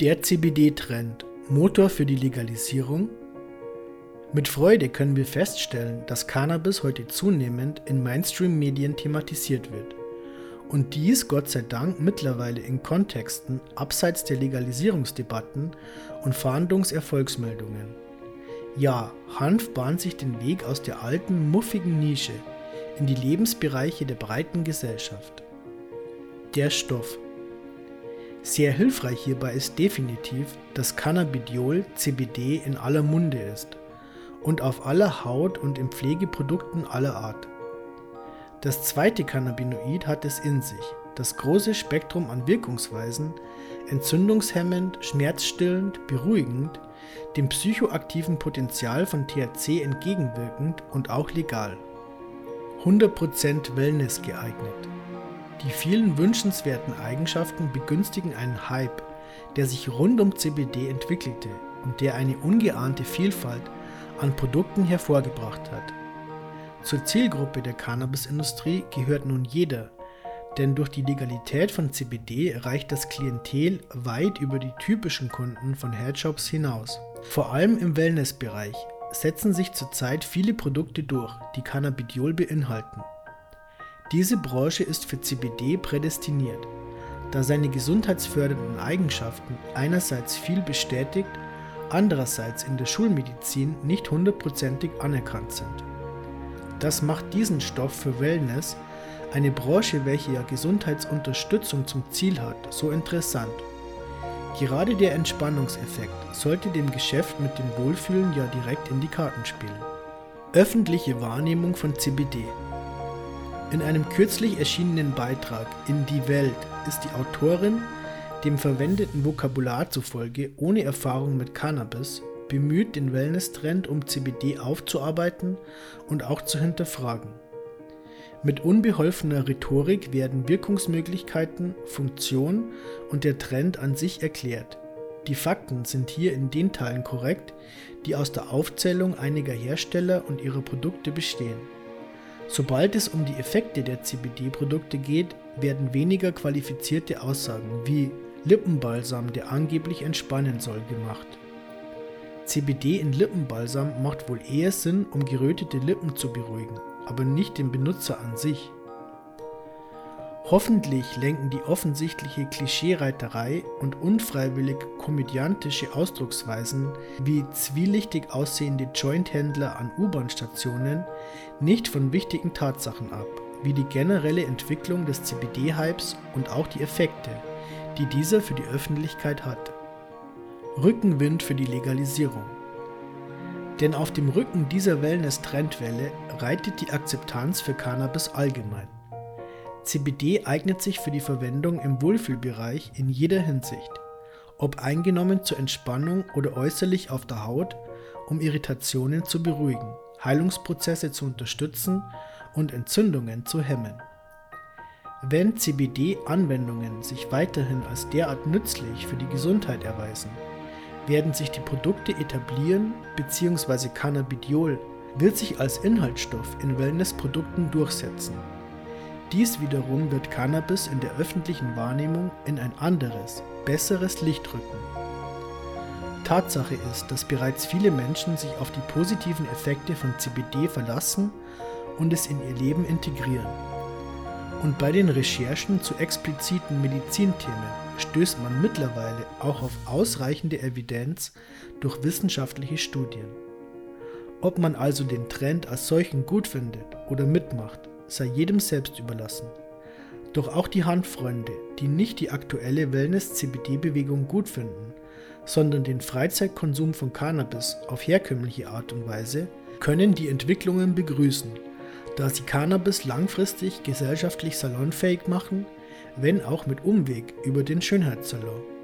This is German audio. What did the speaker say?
Der CBD-Trend, Motor für die Legalisierung? Mit Freude können wir feststellen, dass Cannabis heute zunehmend in Mainstream-Medien thematisiert wird. Und dies Gott sei Dank mittlerweile in Kontexten abseits der Legalisierungsdebatten und Fahndungserfolgsmeldungen. Ja, Hanf bahnt sich den Weg aus der alten, muffigen Nische in die Lebensbereiche der breiten Gesellschaft. Der Stoff sehr hilfreich hierbei ist definitiv, dass Cannabidiol CBD in aller Munde ist und auf aller Haut und in Pflegeprodukten aller Art. Das zweite Cannabinoid hat es in sich, das große Spektrum an Wirkungsweisen, entzündungshemmend, schmerzstillend, beruhigend, dem psychoaktiven Potenzial von THC entgegenwirkend und auch legal. 100% Wellness geeignet. Die vielen wünschenswerten Eigenschaften begünstigen einen Hype, der sich rund um CBD entwickelte und der eine ungeahnte Vielfalt an Produkten hervorgebracht hat. Zur Zielgruppe der Cannabisindustrie gehört nun jeder, denn durch die Legalität von CBD reicht das Klientel weit über die typischen Kunden von Headshops hinaus. Vor allem im Wellnessbereich setzen sich zurzeit viele Produkte durch, die Cannabidiol beinhalten. Diese Branche ist für CBD prädestiniert, da seine gesundheitsfördernden Eigenschaften einerseits viel bestätigt, andererseits in der Schulmedizin nicht hundertprozentig anerkannt sind. Das macht diesen Stoff für Wellness, eine Branche, welche ja Gesundheitsunterstützung zum Ziel hat, so interessant. Gerade der Entspannungseffekt sollte dem Geschäft mit dem Wohlfühlen ja direkt in die Karten spielen. Öffentliche Wahrnehmung von CBD in einem kürzlich erschienenen Beitrag in Die Welt ist die Autorin, dem verwendeten Vokabular zufolge ohne Erfahrung mit Cannabis, bemüht, den Wellness-Trend um CBD aufzuarbeiten und auch zu hinterfragen. Mit unbeholfener Rhetorik werden Wirkungsmöglichkeiten, Funktion und der Trend an sich erklärt. Die Fakten sind hier in den Teilen korrekt, die aus der Aufzählung einiger Hersteller und ihrer Produkte bestehen. Sobald es um die Effekte der CBD-Produkte geht, werden weniger qualifizierte Aussagen wie Lippenbalsam, der angeblich entspannen soll, gemacht. CBD in Lippenbalsam macht wohl eher Sinn, um gerötete Lippen zu beruhigen, aber nicht den Benutzer an sich. Hoffentlich lenken die offensichtliche Klischeereiterei und unfreiwillig komödiantische Ausdrucksweisen wie zwielichtig aussehende Jointhändler an U-Bahn-Stationen nicht von wichtigen Tatsachen ab, wie die generelle Entwicklung des CBD-Hypes und auch die Effekte, die dieser für die Öffentlichkeit hat. Rückenwind für die Legalisierung. Denn auf dem Rücken dieser Wellness-Trendwelle reitet die Akzeptanz für Cannabis allgemein. CBD eignet sich für die Verwendung im Wohlfühlbereich in jeder Hinsicht, ob eingenommen zur Entspannung oder äußerlich auf der Haut, um Irritationen zu beruhigen, Heilungsprozesse zu unterstützen und Entzündungen zu hemmen. Wenn CBD-Anwendungen sich weiterhin als derart nützlich für die Gesundheit erweisen, werden sich die Produkte etablieren bzw. Cannabidiol wird sich als Inhaltsstoff in Wellnessprodukten durchsetzen. Dies wiederum wird Cannabis in der öffentlichen Wahrnehmung in ein anderes, besseres Licht rücken. Tatsache ist, dass bereits viele Menschen sich auf die positiven Effekte von CBD verlassen und es in ihr Leben integrieren. Und bei den Recherchen zu expliziten Medizinthemen stößt man mittlerweile auch auf ausreichende Evidenz durch wissenschaftliche Studien. Ob man also den Trend als solchen gut findet oder mitmacht, sei jedem selbst überlassen. Doch auch die Handfreunde, die nicht die aktuelle Wellness-CBD-Bewegung gut finden, sondern den Freizeitkonsum von Cannabis auf herkömmliche Art und Weise, können die Entwicklungen begrüßen, da sie Cannabis langfristig gesellschaftlich salonfähig machen, wenn auch mit Umweg über den Schönheitssalon.